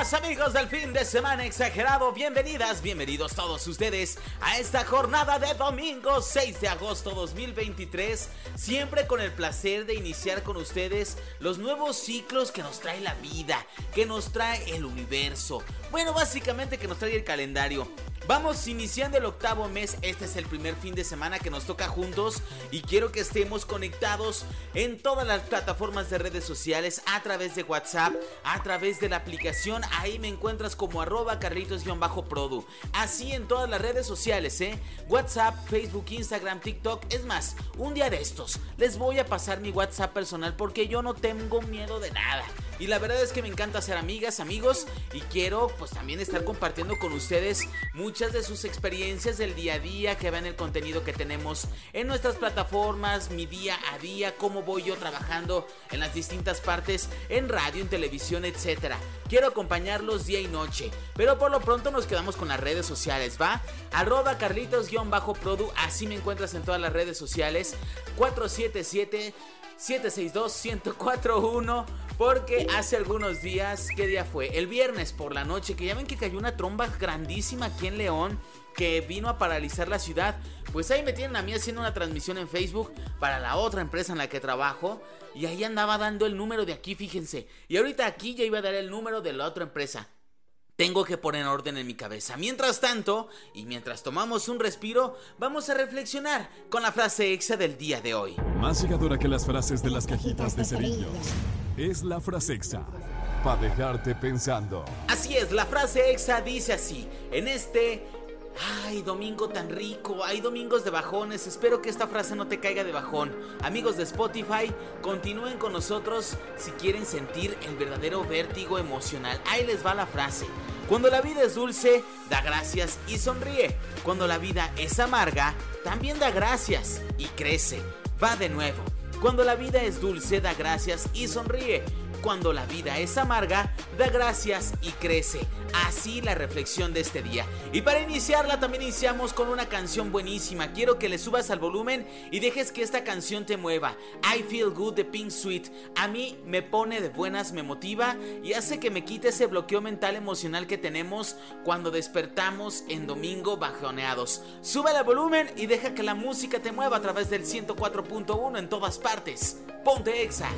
Amigos del fin de semana exagerado, bienvenidas, bienvenidos todos ustedes a esta jornada de domingo 6 de agosto 2023, siempre con el placer de iniciar con ustedes los nuevos ciclos que nos trae la vida, que nos trae el universo, bueno, básicamente que nos trae el calendario. Vamos iniciando el octavo mes, este es el primer fin de semana que nos toca juntos y quiero que estemos conectados en todas las plataformas de redes sociales, a través de WhatsApp, a través de la aplicación, ahí me encuentras como arroba carlitos-produ, así en todas las redes sociales, ¿eh? WhatsApp, Facebook, Instagram, TikTok, es más, un día de estos les voy a pasar mi WhatsApp personal porque yo no tengo miedo de nada. Y la verdad es que me encanta ser amigas, amigos y quiero pues también estar compartiendo con ustedes muchas de sus experiencias del día a día, que vean el contenido que tenemos en nuestras plataformas, mi día a día, cómo voy yo trabajando en las distintas partes, en radio, en televisión, etcétera. Quiero acompañarlos día y noche, pero por lo pronto nos quedamos con las redes sociales, ¿va? Arroba Carlitos-Produ, así me encuentras en todas las redes sociales. 477 762-1041 porque hace algunos días, ¿qué día fue? El viernes por la noche, que ya ven que cayó una tromba grandísima aquí en León que vino a paralizar la ciudad. Pues ahí me tienen a mí haciendo una transmisión en Facebook para la otra empresa en la que trabajo. Y ahí andaba dando el número de aquí, fíjense. Y ahorita aquí ya iba a dar el número de la otra empresa. Tengo que poner orden en mi cabeza. Mientras tanto, y mientras tomamos un respiro, vamos a reflexionar con la frase exa del día de hoy. Más llegadora que las frases de las cajitas de cerillos. Es la frase exa. Para dejarte pensando. Así es, la frase exa dice así. En este Ay, domingo tan rico, hay domingos de bajones, espero que esta frase no te caiga de bajón. Amigos de Spotify, continúen con nosotros si quieren sentir el verdadero vértigo emocional. Ahí les va la frase. Cuando la vida es dulce, da gracias y sonríe. Cuando la vida es amarga, también da gracias y crece. Va de nuevo. Cuando la vida es dulce, da gracias y sonríe. Cuando la vida es amarga, da gracias y crece. Así la reflexión de este día. Y para iniciarla también iniciamos con una canción buenísima. Quiero que le subas al volumen y dejes que esta canción te mueva. I Feel Good de Pink Sweet. A mí me pone de buenas, me motiva y hace que me quite ese bloqueo mental emocional que tenemos cuando despertamos en domingo bajoneados. Sube al volumen y deja que la música te mueva a través del 104.1 en todas partes. Ponte Exa.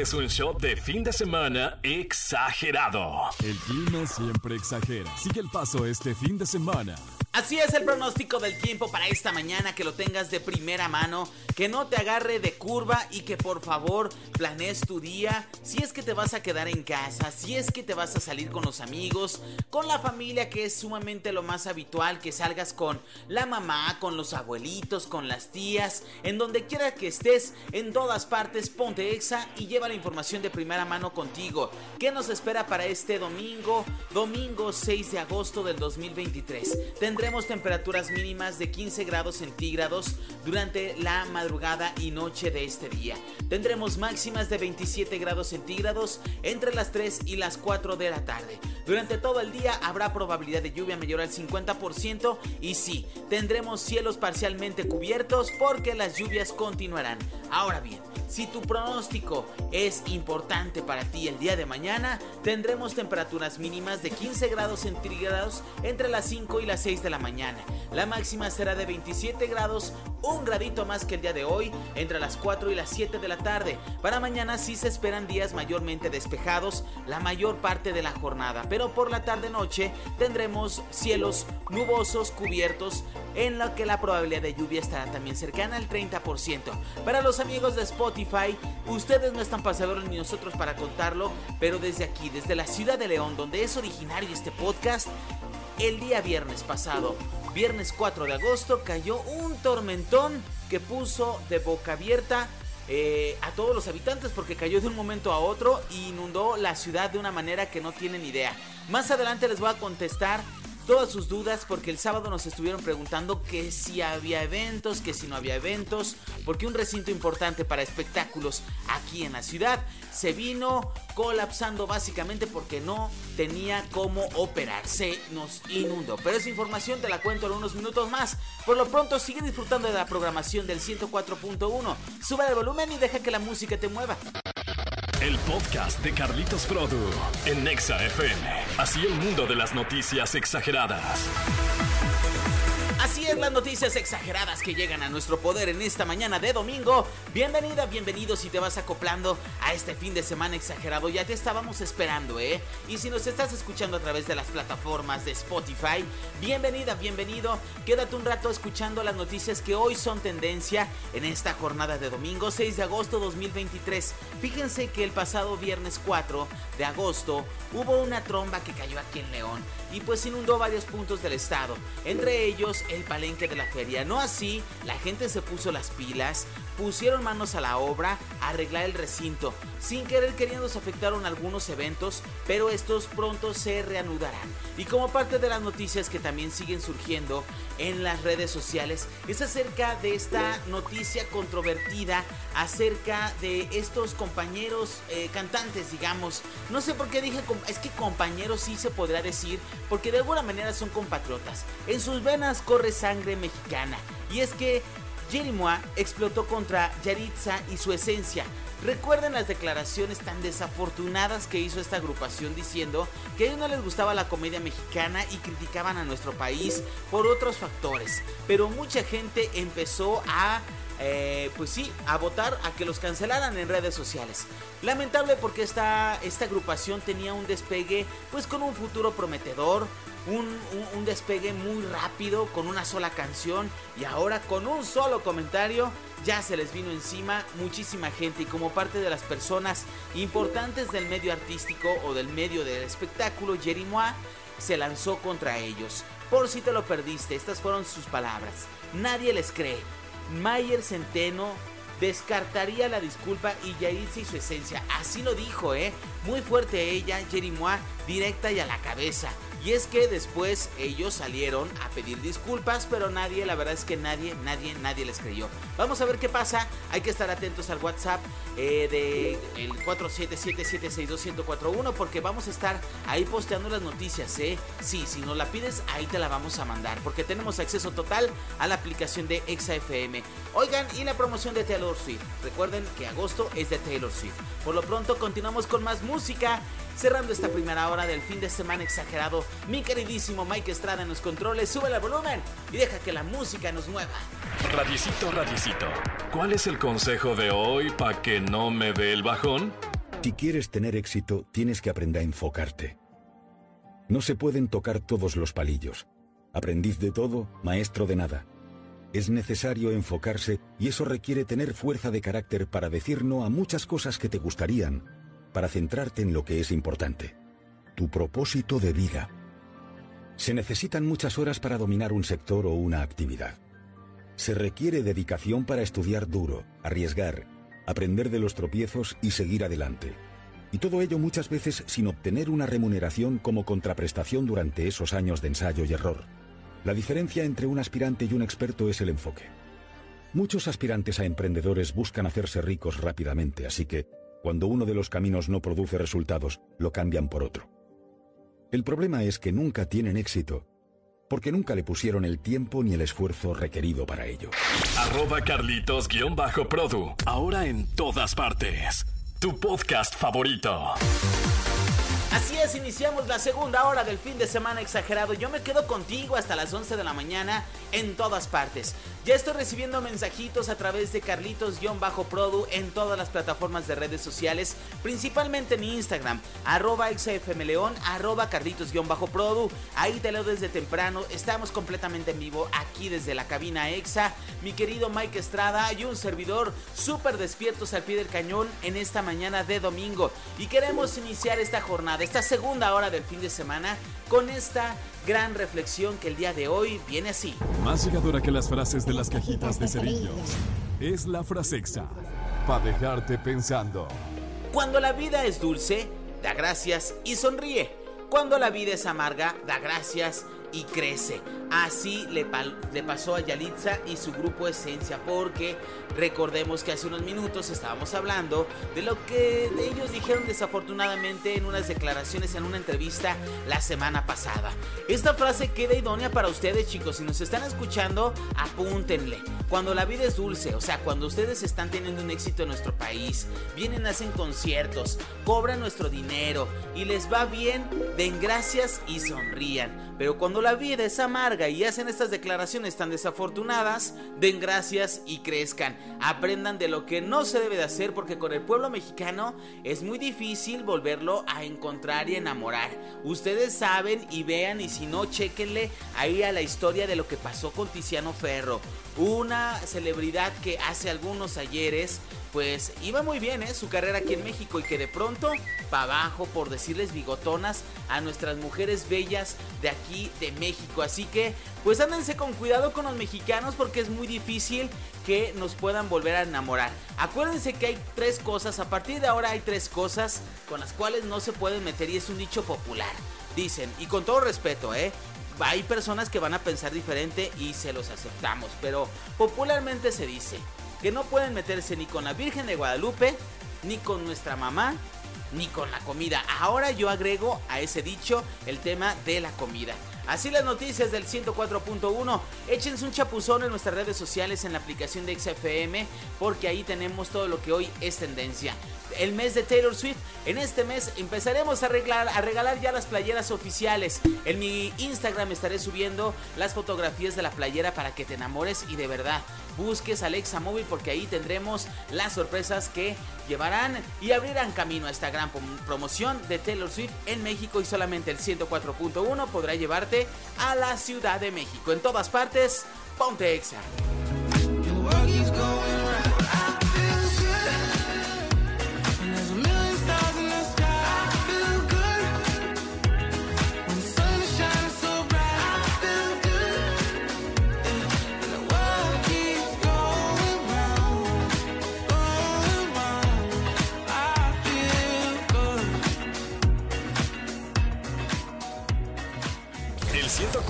Es un show de fin de semana exagerado. El clima siempre exagera. Sigue el paso este fin de semana. Así es el pronóstico del tiempo para esta mañana, que lo tengas de primera mano, que no te agarre de curva y que por favor planees tu día. Si es que te vas a quedar en casa, si es que te vas a salir con los amigos, con la familia, que es sumamente lo más habitual, que salgas con la mamá, con los abuelitos, con las tías, en donde quiera que estés, en todas partes, ponte exa y lleva la información de primera mano contigo. ¿Qué nos espera para este domingo? Domingo 6 de agosto del 2023 tendremos temperaturas mínimas de 15 grados centígrados durante la madrugada y noche de este día. Tendremos máximas de 27 grados centígrados entre las 3 y las 4 de la tarde. Durante todo el día habrá probabilidad de lluvia mayor al 50% y sí, tendremos cielos parcialmente cubiertos porque las lluvias continuarán. Ahora bien, si tu pronóstico es importante para ti el día de mañana, tendremos temperaturas mínimas de 15 grados centígrados entre las 5 y las 6 de la mañana. La máxima será de 27 grados, un gradito más que el día de hoy, entre las 4 y las 7 de la tarde. Para mañana sí se esperan días mayormente despejados la mayor parte de la jornada. Pero por la tarde-noche tendremos cielos nubosos, cubiertos, en lo que la probabilidad de lluvia estará también cercana al 30%. Para los amigos de Spotify, ustedes no están pasadores ni nosotros para contarlo, pero desde aquí, desde la ciudad de León, donde es originario este podcast, el día viernes pasado, viernes 4 de agosto, cayó un tormentón que puso de boca abierta eh, a todos los habitantes porque cayó de un momento a otro e inundó la ciudad de una manera que no tienen idea. Más adelante les voy a contestar todas sus dudas porque el sábado nos estuvieron preguntando que si había eventos, que si no había eventos, porque un recinto importante para espectáculos aquí en la ciudad se vino colapsando básicamente porque no tenía cómo operar, se nos inundó. Pero esa información te la cuento en unos minutos más. Por lo pronto sigue disfrutando de la programación del 104.1. Sube el volumen y deja que la música te mueva. El podcast de Carlitos Produ en Nexa FM. Así el mundo de las noticias exageradas. Así es, las noticias exageradas que llegan a nuestro poder en esta mañana de domingo. Bienvenida, bienvenido si te vas acoplando a este fin de semana exagerado. Ya te estábamos esperando, ¿eh? Y si nos estás escuchando a través de las plataformas de Spotify, bienvenida, bienvenido. Quédate un rato escuchando las noticias que hoy son tendencia en esta jornada de domingo 6 de agosto 2023. Fíjense que el pasado viernes 4 de agosto hubo una tromba que cayó aquí en León y pues inundó varios puntos del estado. Entre ellos el palenque de la feria. No así, la gente se puso las pilas, pusieron manos a la obra a arreglar el recinto. Sin querer queriendo se afectaron algunos eventos, pero estos pronto se reanudarán. Y como parte de las noticias que también siguen surgiendo en las redes sociales, es acerca de esta noticia controvertida acerca de estos compañeros eh, cantantes, digamos. No sé por qué dije, es que compañeros sí se podrá decir, porque de alguna manera son compatriotas. En sus venas corre sangre mexicana. Y es que Jerimois explotó contra Yaritza y su esencia. Recuerden las declaraciones tan desafortunadas que hizo esta agrupación diciendo que a ellos no les gustaba la comedia mexicana y criticaban a nuestro país por otros factores. Pero mucha gente empezó a eh, pues sí, a votar a que los cancelaran en redes sociales. Lamentable porque esta, esta agrupación tenía un despegue pues con un futuro prometedor, un, despegue muy rápido con una sola canción y ahora con un solo comentario ya se les vino encima muchísima gente y como parte de las personas importantes del medio artístico o del medio del espectáculo, Jerry se lanzó contra ellos. Por si te lo perdiste, estas fueron sus palabras. Nadie les cree. Mayer Centeno descartaría la disculpa y Yaritza y su esencia. Así lo dijo, ¿eh? Muy fuerte ella, Jerry directa y a la cabeza. Y es que después ellos salieron a pedir disculpas, pero nadie, la verdad es que nadie, nadie, nadie les creyó. Vamos a ver qué pasa. Hay que estar atentos al WhatsApp eh, de el 4777621041 porque vamos a estar ahí posteando las noticias, ¿eh? Sí, si nos la pides, ahí te la vamos a mandar porque tenemos acceso total a la aplicación de ExaFM. Oigan, y la promoción de Taylor Swift. Recuerden que agosto es de Taylor Swift. Por lo pronto continuamos con más música. Cerrando esta primera hora del fin de semana exagerado, mi queridísimo Mike Estrada en los controles, sube el volumen y deja que la música nos mueva. Radicito, radicito, ¿cuál es el consejo de hoy para que no me dé el bajón? Si quieres tener éxito, tienes que aprender a enfocarte. No se pueden tocar todos los palillos. Aprendiz de todo, maestro de nada. Es necesario enfocarse y eso requiere tener fuerza de carácter para decir no a muchas cosas que te gustarían, para centrarte en lo que es importante, tu propósito de vida. Se necesitan muchas horas para dominar un sector o una actividad. Se requiere dedicación para estudiar duro, arriesgar, aprender de los tropiezos y seguir adelante. Y todo ello muchas veces sin obtener una remuneración como contraprestación durante esos años de ensayo y error. La diferencia entre un aspirante y un experto es el enfoque. Muchos aspirantes a emprendedores buscan hacerse ricos rápidamente, así que cuando uno de los caminos no produce resultados, lo cambian por otro. El problema es que nunca tienen éxito, porque nunca le pusieron el tiempo ni el esfuerzo requerido para ello. Arroba Carlitos-Produ, ahora en todas partes. Tu podcast favorito. Así es, iniciamos la segunda hora del fin de semana exagerado. Yo me quedo contigo hasta las 11 de la mañana en todas partes. Ya estoy recibiendo mensajitos a través de Carlitos-Produ en todas las plataformas de redes sociales, principalmente en Instagram, arroba xfmleón, arroba Carlitos-Produ. Ahí te leo desde temprano. Estamos completamente en vivo aquí desde la cabina EXA. Mi querido Mike Estrada y un servidor súper despiertos al pie del cañón en esta mañana de domingo. Y queremos iniciar esta jornada esta segunda hora del fin de semana con esta gran reflexión que el día de hoy viene así. Más llegadora que las frases de las cajitas de cerillos es la frasexa para dejarte pensando. Cuando la vida es dulce, da gracias y sonríe. Cuando la vida es amarga, da gracias y crece. Así le, le, pasó a Yalitza y su grupo Esencia, porque recordemos que hace unos minutos estábamos hablando de lo que ellos dijeron desafortunadamente en unas declaraciones en una entrevista la semana pasada. Esta frase queda idónea para ustedes, chicos. Si nos están escuchando, apúntenle. Cuando la vida es dulce, o sea, cuando ustedes están teniendo un éxito en nuestro país, vienen, hacen conciertos, cobran nuestro dinero y les va bien, den gracias y sonrían. Pero cuando la vida es amarga y hacen estas declaraciones tan desafortunadas, den gracias y crezcan. Aprendan de lo que no se debe de hacer porque con el pueblo mexicano es muy difícil volverlo a encontrar y enamorar. Ustedes saben y vean y si no, chequenle ahí a la historia de lo que pasó con Tiziano Ferro. Una celebridad que hace algunos ayeres pues iba muy bien ¿eh? su carrera aquí en México y que de pronto para abajo por decirles bigotonas a nuestras mujeres bellas de aquí de México. Así que pues ándense con cuidado con los mexicanos porque es muy difícil que nos puedan volver a enamorar. Acuérdense que hay tres cosas, a partir de ahora hay tres cosas con las cuales no se pueden meter y es un dicho popular. Dicen, y con todo respeto, ¿eh? Hay personas que van a pensar diferente y se los aceptamos, pero popularmente se dice, que no pueden meterse ni con la Virgen de Guadalupe, ni con nuestra mamá, ni con la comida. Ahora yo agrego a ese dicho el tema de la comida. Así las noticias del 104.1. Échense un chapuzón en nuestras redes sociales en la aplicación de XFM porque ahí tenemos todo lo que hoy es tendencia el mes de Taylor Swift. En este mes empezaremos a, arreglar, a regalar ya las playeras oficiales. En mi Instagram estaré subiendo las fotografías de la playera para que te enamores y de verdad busques Alexa Móvil porque ahí tendremos las sorpresas que llevarán y abrirán camino a esta gran promoción de Taylor Swift en México y solamente el 104.1 podrá llevarte a la Ciudad de México. En todas partes, ponte Exa.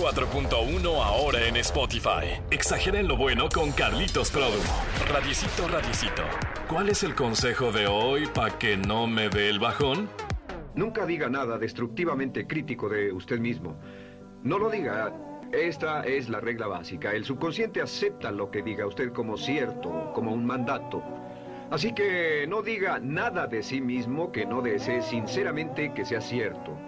4.1 ahora en Spotify. Exageren lo bueno con Carlitos Produ. Radiecito, radiecito. ¿Cuál es el consejo de hoy para que no me dé el bajón? Nunca diga nada destructivamente crítico de usted mismo. No lo diga. Esta es la regla básica. El subconsciente acepta lo que diga usted como cierto, como un mandato. Así que no diga nada de sí mismo que no desee sinceramente que sea cierto.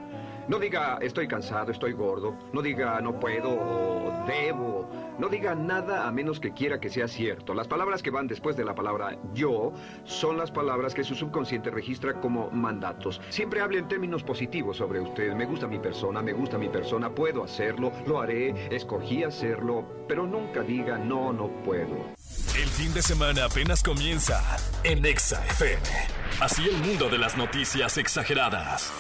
No diga estoy cansado, estoy gordo. No diga no puedo o debo. No diga nada a menos que quiera que sea cierto. Las palabras que van después de la palabra yo son las palabras que su subconsciente registra como mandatos. Siempre hable en términos positivos sobre usted. Me gusta mi persona, me gusta mi persona, puedo hacerlo, lo haré, escogí hacerlo, pero nunca diga no, no puedo. El fin de semana apenas comienza en Exa FM. Así el mundo de las noticias exageradas.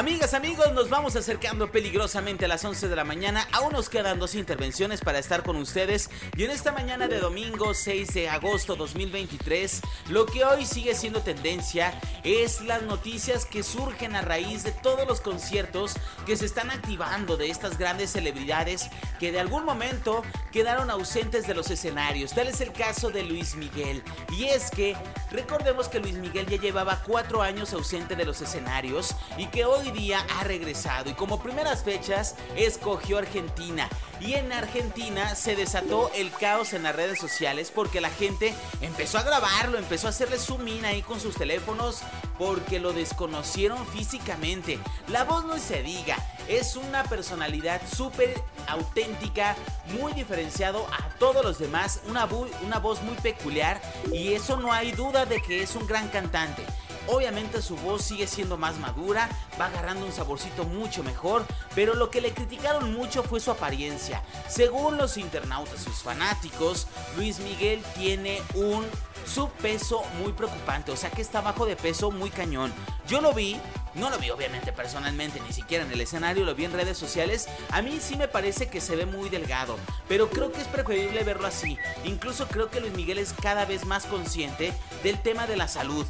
Amigas, amigos, nos vamos acercando peligrosamente a las 11 de la mañana. Aún nos quedan dos intervenciones para estar con ustedes. Y en esta mañana de domingo 6 de agosto 2023, lo que hoy sigue siendo tendencia es las noticias que surgen a raíz de todos los conciertos que se están activando de estas grandes celebridades que de algún momento quedaron ausentes de los escenarios. Tal es el caso de Luis Miguel. Y es que recordemos que Luis Miguel ya llevaba cuatro años ausente de los escenarios y que hoy día ha regresado y como primeras fechas escogió Argentina. Y en Argentina se desató el caos en las redes sociales porque la gente empezó a grabarlo, empezó a hacerle zoom in ahí con sus teléfonos porque lo desconocieron físicamente. La voz no se diga, es una personalidad súper auténtica, muy diferenciado a todos los demás, una, una voz muy peculiar y eso no hay duda de que es un gran cantante. Obviamente su voz sigue siendo más madura, va agarrando un saborcito mucho mejor, pero lo que le criticaron mucho fue su apariencia. Según los internautas, sus fanáticos, Luis Miguel tiene un subpeso muy preocupante, o sea que está bajo de peso muy cañón. Yo lo vi no lo vi obviamente personalmente, ni siquiera en el escenario, lo vi en redes sociales. A mí sí me parece que se ve muy delgado, pero creo que es preferible verlo así. Incluso creo que Luis Miguel es cada vez más consciente del tema de la salud.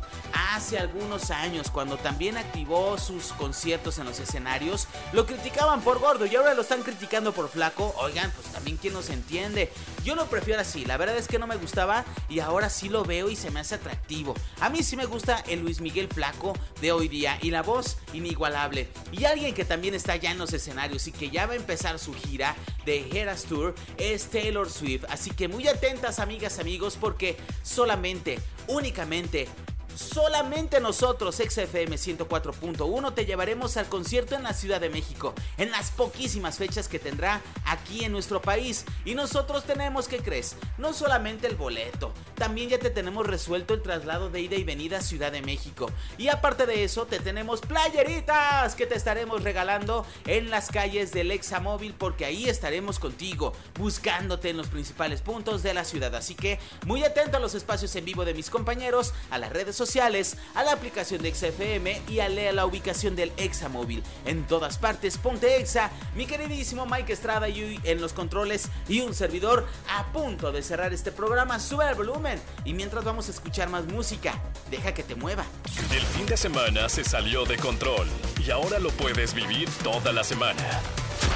Hace algunos años, cuando también activó sus conciertos en los escenarios, lo criticaban por gordo y ahora lo están criticando por flaco. Oigan, pues también quien nos entiende. Yo lo prefiero así, la verdad es que no me gustaba y ahora sí lo veo y se me hace atractivo. A mí sí me gusta el Luis Miguel flaco de hoy día y la inigualable. Y alguien que también está ya en los escenarios y que ya va a empezar su gira de Eras Tour es Taylor Swift. Así que muy atentas amigas, amigos, porque solamente, únicamente Solamente nosotros, XFM 104.1, te llevaremos al concierto en la Ciudad de México, en las poquísimas fechas que tendrá aquí en nuestro país. Y nosotros tenemos, ¿qué crees? No solamente el boleto, también ya te tenemos resuelto el traslado de ida y venida a Ciudad de México. Y aparte de eso, te tenemos playeritas que te estaremos regalando en las calles del Examóvil, porque ahí estaremos contigo, buscándote en los principales puntos de la ciudad. Así que muy atento a los espacios en vivo de mis compañeros, a las redes sociales a la aplicación de XFM y a la ubicación del Examóvil. En todas partes, ponte Exa, mi queridísimo Mike Estrada y en los controles y un servidor a punto de cerrar este programa. Sube el volumen y mientras vamos a escuchar más música, deja que te mueva. El fin de semana se salió de control y ahora lo puedes vivir toda la semana.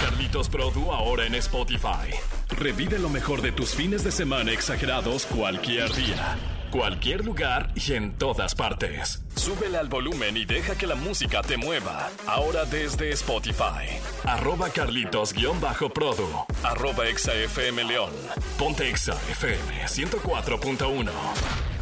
Carlitos Produ ahora en Spotify. Revive lo mejor de tus fines de semana exagerados cualquier día cualquier lugar y en todas partes. Súbele al volumen y deja que la música te mueva. Ahora desde Spotify. Arroba Carlitos-Produ. Arroba ExaFM León. Ponte ExaFM 104.1.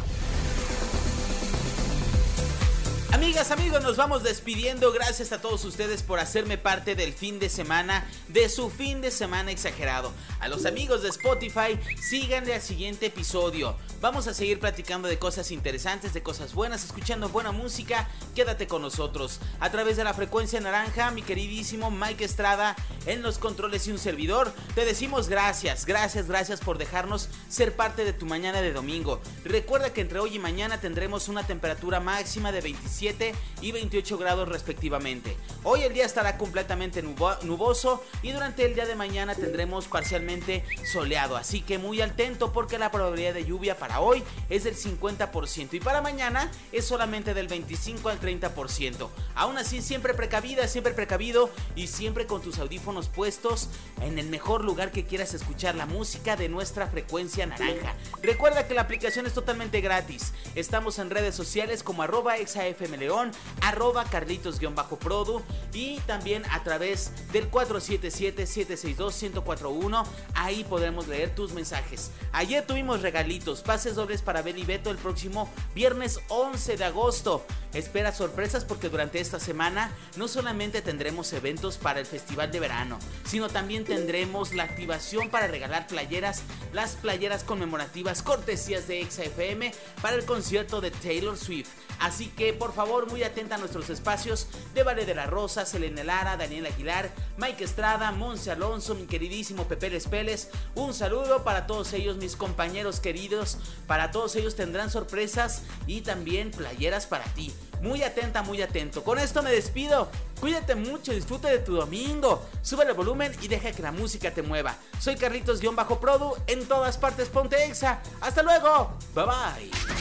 Amigas, amigos, nos vamos despidiendo. Gracias a todos ustedes por hacerme parte del fin de semana, de su fin de semana exagerado. A los amigos de Spotify, síganle al siguiente episodio. Vamos a seguir platicando de cosas interesantes, de cosas buenas, escuchando buena música. Quédate con nosotros. A través de la frecuencia naranja, mi queridísimo Mike Estrada en los controles y un servidor. Te decimos gracias, gracias, gracias por dejarnos ser parte de tu mañana de domingo. Recuerda que entre hoy y mañana tendremos una temperatura máxima de 27 y 28 grados respectivamente. Hoy el día estará completamente nuboso y durante el día de mañana tendremos parcialmente soleado, así que muy atento porque la probabilidad de lluvia para hoy es del 50% y para mañana es solamente del 25 al 30%. Aún así siempre precavida, siempre precavido y siempre con tus audífonos puestos en el mejor lugar que quieras escuchar la música de nuestra frecuencia naranja. Recuerda que la aplicación es totalmente gratis. Estamos en redes sociales como arroba exafm León, arroba Carlitos-Produ y también a través del 477-762-1041. Ahí podremos leer tus mensajes. Ayer tuvimos regalitos, pases dobles para Ben y Beto el próximo viernes 11 de agosto. Espera sorpresas porque durante esta semana no solamente tendremos eventos para el festival de verano, sino también tendremos la activación para regalar playeras, las playeras conmemorativas cortesías de XFM para el concierto de Taylor Swift. Así que por favor muy atenta a nuestros espacios de Vale de la Rosa, Selene Lara, Daniel Aguilar, Mike Estrada, Monse Alonso, mi queridísimo Pepe Les Un saludo para todos ellos, mis compañeros queridos. Para todos ellos tendrán sorpresas y también playeras para ti. Muy atenta, muy atento. Con esto me despido. Cuídate mucho, disfrute de tu domingo. Sube el volumen y deja que la música te mueva. Soy Carlitos-Produ. En todas partes ponte exa. Hasta luego. Bye bye.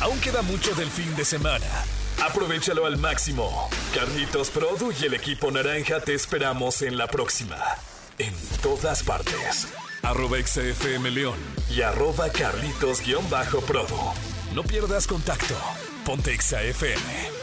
Aún queda mucho del fin de semana. Aprovechalo al máximo. Carlitos Produ y el equipo naranja te esperamos en la próxima. En todas partes. Arroba XFM León y arroba Carlitos-Produ. No pierdas contacto. Ponte FM.